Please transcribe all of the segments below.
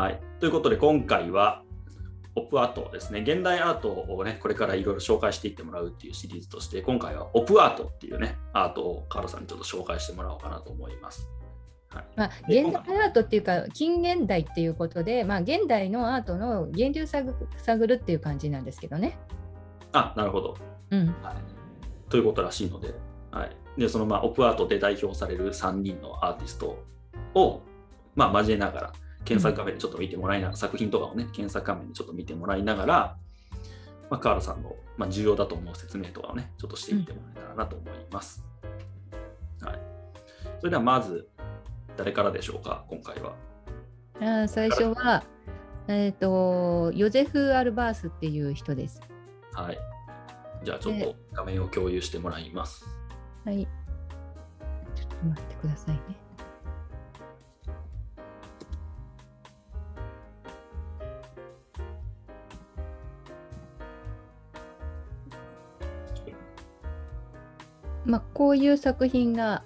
はい。ということで、今回は、オップアートですね。現代アートをね、これからいろいろ紹介していってもらうっていうシリーズとして、今回はオップアートっていうね、アートをカーロさんにちょっと紹介してもらおうかなと思います。はい。まあ、現代アートっていうか近現代っていうことで、まあ、現代のアートの源流探探るっていう感じなんですけどね。あ、なるほど。うん、はい。ということらしいので、はい。で、そのまあ、オップアートで代表される3人のアーティストを、まあ、交えながら、検索画面でちょっと見てもらいながら、作品とかをね、検索画面でちょっと見てもらいながら、まあ、カールさんの、まあ、重要だと思う説明とかをね、ちょっとしていってもらえたらなと思います。はい。それではまず、誰からでしょうか、今回は。あー最初は、えー、とヨゼフ・アルバースっていう人です。はい。じゃあちょっと画面を共有してもらいます。はい。ちょっと待ってくださいね。まあ、こういう作品が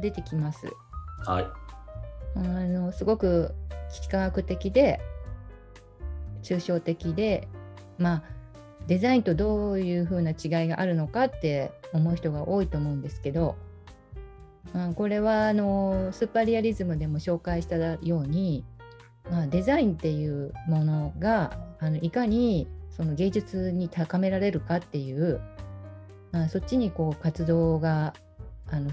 出てきます。はい。あのすごく幾何学的で抽象的で、まあ、デザインとどういうふうな違いがあるのかって思う人が多いと思うんですけど、まあ、これはあのスーパーリアリズムでも紹介したように、まあ、デザインっていうものがあのいかにその芸術に高められるかっていう、まあ、そっちにこう活動があの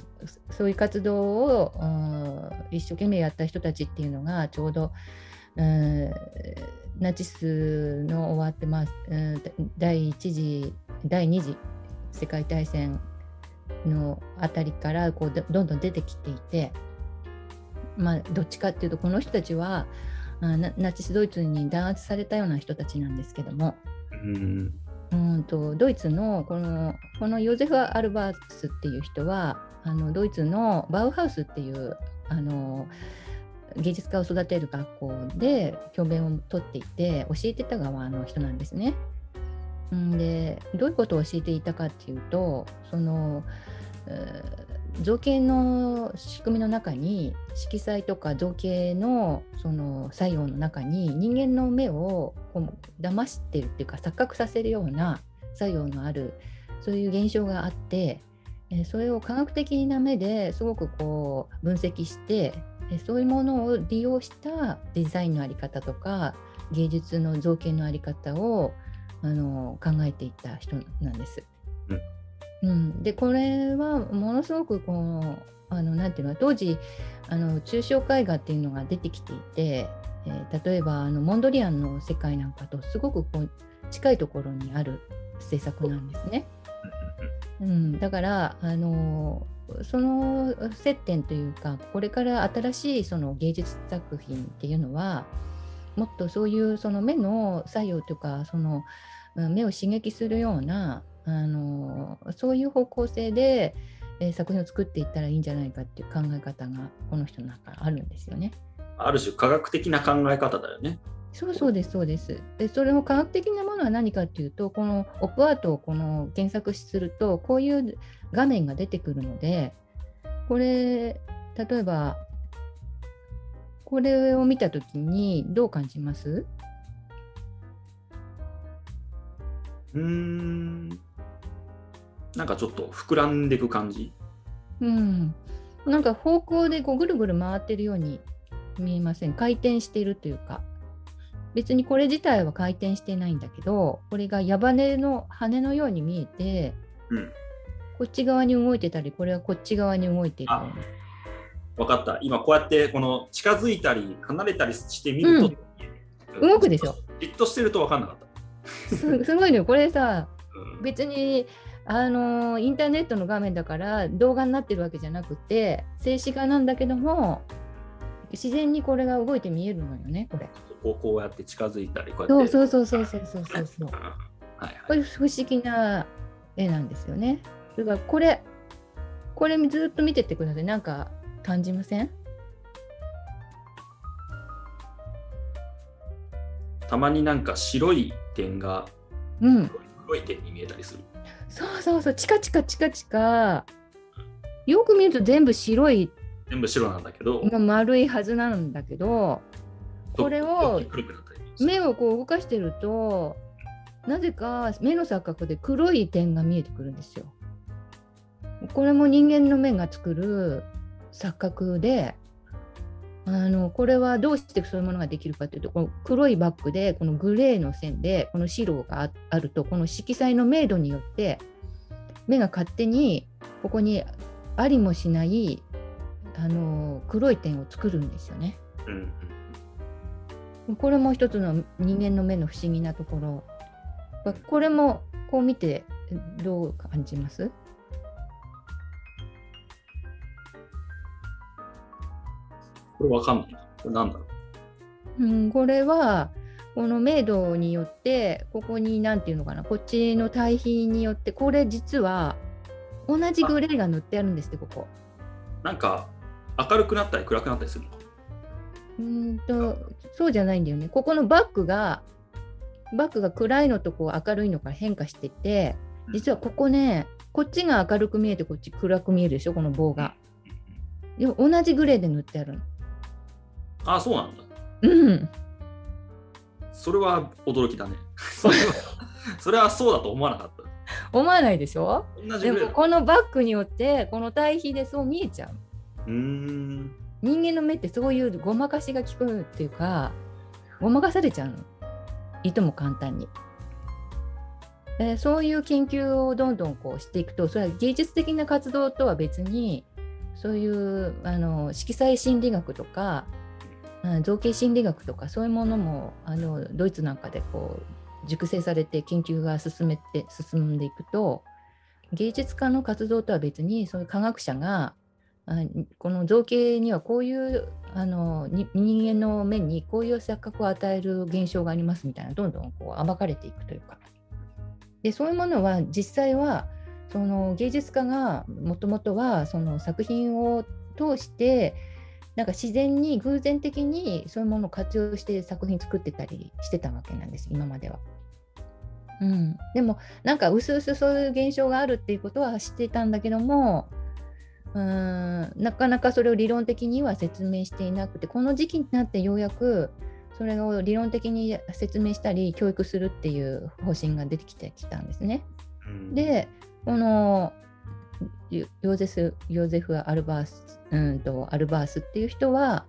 そういう活動をうん一生懸命やった人たちっていうのがちょうど、うんナチスの終わって、まあうん第一次第二次世界大戦のあたりからこうどんどん出てきていて、まあ、どっちかっていうとこの人たちはナナチスドイツに弾圧されたような人たちなんですけども。うん。うんとドイツのこのこのヨゼフ・アルバーツっていう人はあのドイツのバウハウスっていうあの芸術家を育てる学校で教鞭をとっていて教えてた側の人なんですね。でどういうことを教えていたかっていうとその造形の仕組みの中に色彩とか造形のその作用の中に人間の目をこう騙してるっていうか錯覚させるような作用のあるそういう現象があってそれを科学的な目ですごくこう分析してそういうものを利用したデザインのあり方とか芸術の造形のあり方をあの考えていた人なんです。うん、うんでこれはものすごくこうあのなんていうの当時あの抽象絵画っていうのが出てきていて、えー例えばあのモンドリアンの世界なんかとすごくこう近いところにある制作なんですね。うん、だからあのその接点というかこれから新しいその芸術作品っていうのはもっとそういうその目の作用とかその目を刺激するようなあのそういう方向性で、えー作品を作っていったらいいんじゃないかっていう考え方がこの人の中にあるんですよね。ある種科学的な考え方だよね。そうそうです、そうです。で、それも科学的なものは何かっていうと、このオップアートをこの検索すると、こういう画面が出てくるので、これ、例えば、これを見たときにどう感じます？うーん。なんかちょっと膨らんでいく感じ。うん。なんか方向でこうぐるぐる回ってるように見えません？回転しているというか。別にこれ自体は回転してないんだけど、これが矢羽の羽のように見えて、うん。こっち側に動いてたり、これはこっち側に動いているような。わかった。今こうやってこの近づいたり離れたりしてみると、うん動くでしょ。じっとしてると分かんなかった。すすごいのよ。これさ、うん別に、あのインターネットの画面だから動画になってるわけじゃなくて静止画なんだけども自然にこれが動いて見えるのよねこれ。こうこうやって近づいたりこうやって。そうそうそうそうそうそうそう。はい、これ不思議な絵なんですよね。だからこれこれずっと見ててください。なんか感じません？たまになんか白い点が、うん、黒い点に見えたりする。そうそうそう、チカチカチカチカ。よく見ると全部白い、全部白なんだけど、まあ丸いはずなんだけど、これを目をこう動かしてるとなぜか目の錯覚で黒い点が見えてくるんですよ。これも人間の目が作る錯覚であのこれはどうしてそういうものができるかというとこの黒いバッグでこのグレーの線でこの白がああるとこの色彩の明度によって目が勝手にここにありもしないあの黒い点を作るんですよね。うんうんこれも一つの人間の目の不思議なところ。これもこう見てどう感じます？これわかんないな。これなんだろう。うん、これはこの明度によってここに何て言うのかなこっちの対比によってこれ実は同じグレーが塗ってあるんですってここ。なんか明るくなったり暗くなったりするのか。うーんとそうじゃないんだよね。ここのバッグがバッグが暗いのとこう明るいのから変化してて実はここねこっちが明るく見えてこっち暗く見えるでしょこの棒が。でも同じグレーで塗ってあるの。ああ、そうなんだ。うん。それは驚きだね。それはそれはそうだと思わなかった。思わないでしょ？で。もこのバッグによってこの対比でそう見えちゃう。うーん。人間の目ってそういうごまかしが効くっていうかごまかされちゃうのいとも簡単に。でそういう研究をどんどんこうしていくとそれは芸術的な活動とは別にそういうあの色彩心理学とか造形心理学とかそういうものもあのドイツなんかでこう熟成されて研究が進めて進んでいくと芸術家の活動とは別にそういう科学者がこの造形にはこういうあの人間の目にこういう錯覚を与える現象がありますみたいなどんどんこう暴かれていくというか。でそういうものは実際はその芸術家がもともとはその作品を通してなんか自然に偶然的にそういうものを活用して作品作ってたりしてたわけなんです今までは。うん、でもなんかうすうすそういう現象があるっていうことは知っていたんだけどもうーんなかなかそれを理論的には説明していなくてこの時期になってようやくそれを理論的に説明したり教育するっていう方針が出てきてきたんですね。うん、でこのヨーゼスヨゼフ・アルバースうんとアルバースっていう人は、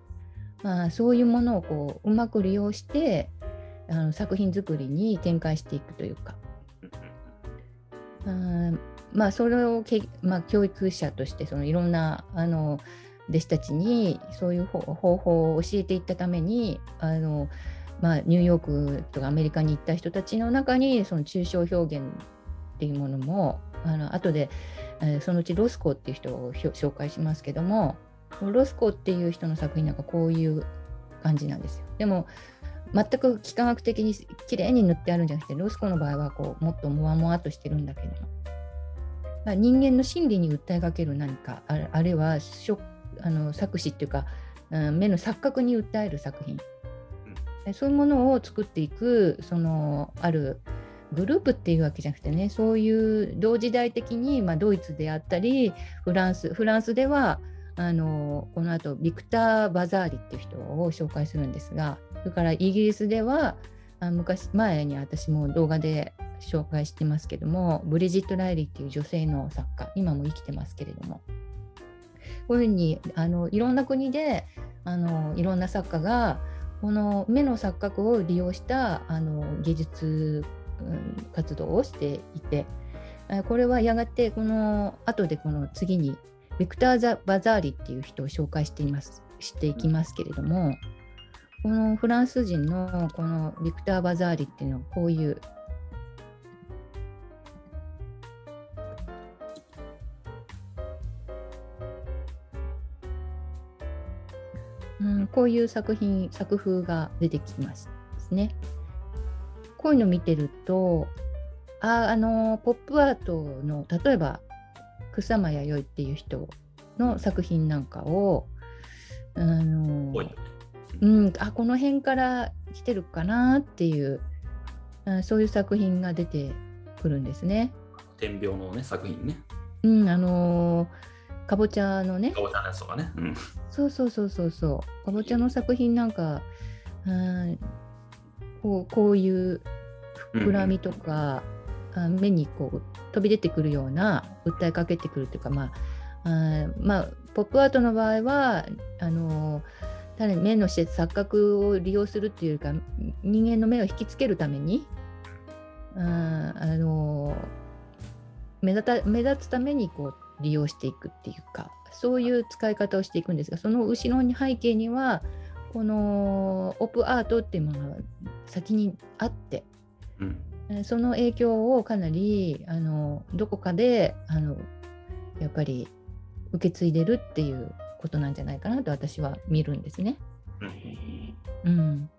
まあ、そういうものをこううまく利用してあの作品作りに展開していくというか、うんまあ、それをけ、まあ、教育者としてそのいろんなあの弟子たちにそういう方方法を教えていったためにあの、まあ、ニューヨークとかアメリカに行った人たちの中にその抽象表現っていうものもあの後で、えーそのうちロスコっていう人を紹介しますけどもロスコっていう人の作品なんかこういう感じなんですよ。でも全く幾何学的に綺麗に塗ってあるんじゃなくてロスコの場合はこうもっともわもわっとしてるんだけども。まあ人間の心理に訴えかける何かあるあるいはしょあの作詞っていうか、うん目の錯覚に訴える作品、でそういうものを作っていくそのあるグループっていうわけじゃなくてねそういう同時代的に、まあ、ドイツであったりフランスフランスではあのこの後ビクター・バザーリっていう人を紹介するんですがそれからイギリスではあ昔前に私も動画で紹介してますけどもブリジット・ライリーっていう女性の作家今も生きてますけれども。こういうふうにあのいろんな国であのいろんな作家がこの目の錯覚を利用したあの芸術活動をしていてこれはやがてこの後でこの次にビクター・ザ・バザーリっていう人を紹介していますしていきますけれどもこのフランス人のこのビクター・バザーリっていうのはこういううん、こういう作品作風が出てきますですね。こういうの見てるとああのポップアートの例えば草間彌生っていう人の作品なんかをあのうん、あこの辺から来てるかなっていうあそういう作品が出てくるんですね。天描のね、作品ね。うん、あのかぼちゃのねかぼちゃのやつとかね。うん。そうそうそうそうそうかぼちゃの作品なんかうんこうこういう膨らみとか、あ目にこう飛び出てくるような訴えかけてくるというか、まああまあ、ポップアートの場合はあの単に目の錯覚を利用するっていうか人間の目を引きつけるためにああの目立た目立つためにこう利用していくっていうかそういう使い方をしていくんですがその後ろに背景にはこのオープンアートっていうものが先にあって、うん、その影響をかなりあのどこかであのやっぱり受け継いでるっていうことなんじゃないかなと私は見るんですね。うん、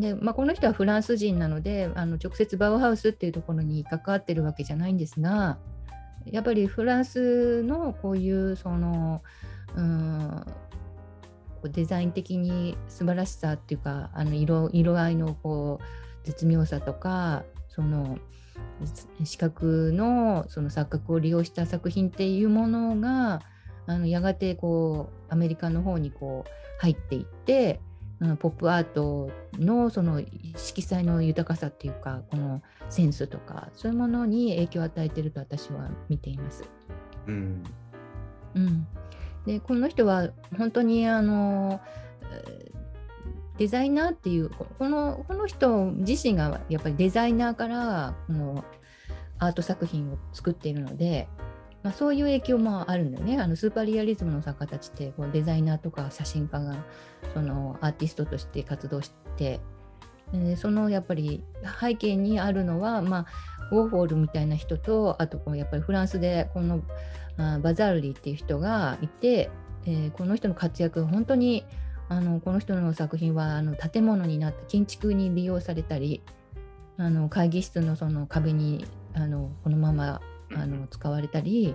でまあ、この人はフランス人なのであの直接バウハウスっていうところに関わってるわけじゃないんですがやっぱりフランスのこういうその、うん、デザイン的に素晴らしさっていうかあの色色合いのこう絶妙さとかその視覚のその錯覚を利用した作品っていうものがあのやがてこうアメリカの方にこう入っていってポップアートのその色彩の豊かさっていうかこのセンスとかそういうものに影響を与えてると私は見ています。うん、うん、でこの人は本当にあのデザイナーっていうこのこの人自身がやっぱりデザイナーからこのアート作品を作っているので、まあ、そういう影響もあるんだよね。あのスーパーリアリズムの作家たちってこうデザイナーとか写真家がそのアーティストとして活動してそのやっぱり背景にあるのは、まあ、ウォーホールみたいな人とあとやっぱりフランスでこのバザールリーっていう人がいて、えー、この人の活躍本当にあのこの人の作品はあの建物になって建築に利用されたりあの会議室のその壁にあのこのままあの使われたり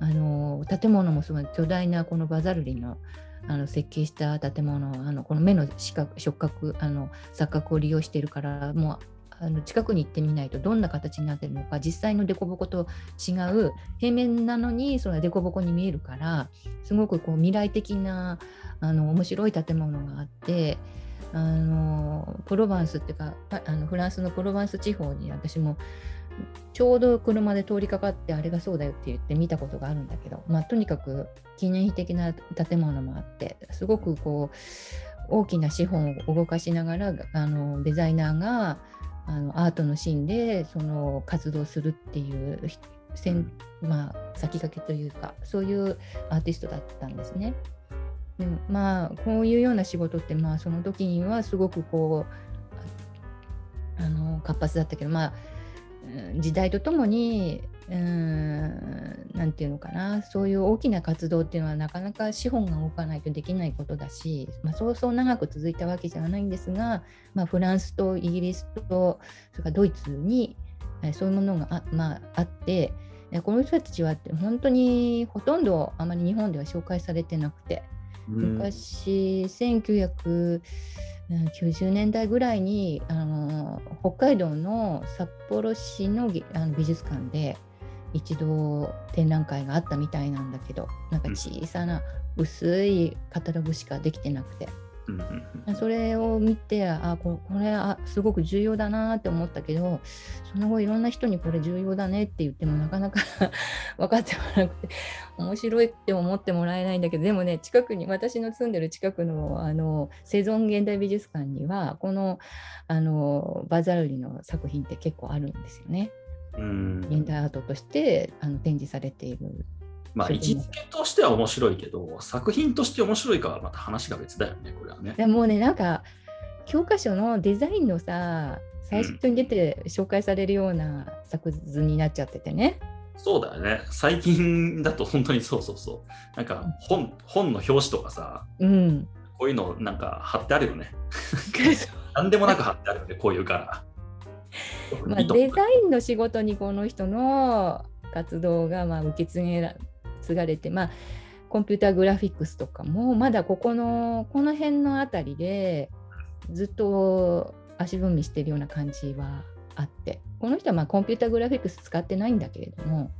あの建物もすごい巨大なこのバザルリのあの設計した建物あのこの目の視覚触覚あの錯覚を利用しているからもうあの近くに行ってみないとどんな形になってるのか実際の凸凹と違う平面なのにその凸凹に見えるからすごくこう未来的なあの面白い建物があってあのプロバンスっていうかあのフランスのプロバンス地方に私もちょうど車で通りかかってあれがそうだよって言って見たことがあるんだけど、まあ、とにかく記念碑的な建物もあってすごくこう大きな資本を動かしながらあのデザイナーがあのアートのシーンでその活動するっていうまあ、先駆けというかそういうアーティストだったんですね。でもまあこういうような仕事ってまあその時にはすごくこうあの活発だったけどまあ時代とともに何て言うのかな。そういう大きな活動っていうのはなかなか資本が動かないとできないことだし、まあ、そうそう長く続いたわけじゃないんですが、まあ、フランスとイギリスとそれからドイツにそういうものがあ,、まあ、あってこの人たちは本当にほとんどあまり日本では紹介されてなくて、昔1900 90年代ぐらいにあの北海道の札幌市のあの美術館で一度展覧会があったみたいなんだけどなんか小さな薄いカタログしかできてなくて、それを見てあここれあすごく重要だなって思ったけどその後いろんな人にこれ重要だねって言ってもなかなか 分かってもらなくて面白いって思ってもらえないんだけどでもね近くに私の住んでる近くのあの生存現代美術館にはこのあのバザルリの作品って結構あるんですよね。うん現代アートとしてあの展示されているまあ、位置づけとしては面白いけど、作品として面白いかはまた話が別だよね、これはね。でもね、なんか、教科書のデザインのさ、最初に出て紹介されるような作図になっちゃっててね。そうだよね。最近だと本当にそうそうそう。なんか本、本の表紙とかさ、うん、こういうのなんか貼ってあるよね。なんでもなく貼ってあるよね、こういう柄。まあ、デザインの仕事にこの人の活動がまあ受け継げ継がれて、まあ、コンピューターグラフィックスとかもまだここのこの辺の辺りでずっと足踏みしてるような感じはあってこの人はまあコンピューターグラフィックス使ってないんだけれども。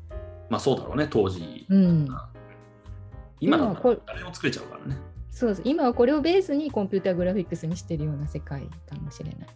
まあそうだろうね当時、うん、今だったら誰も作れちゃうからね。そう今はこれをベースにコンピューターグラフィックスにしてるような世界かもしれない。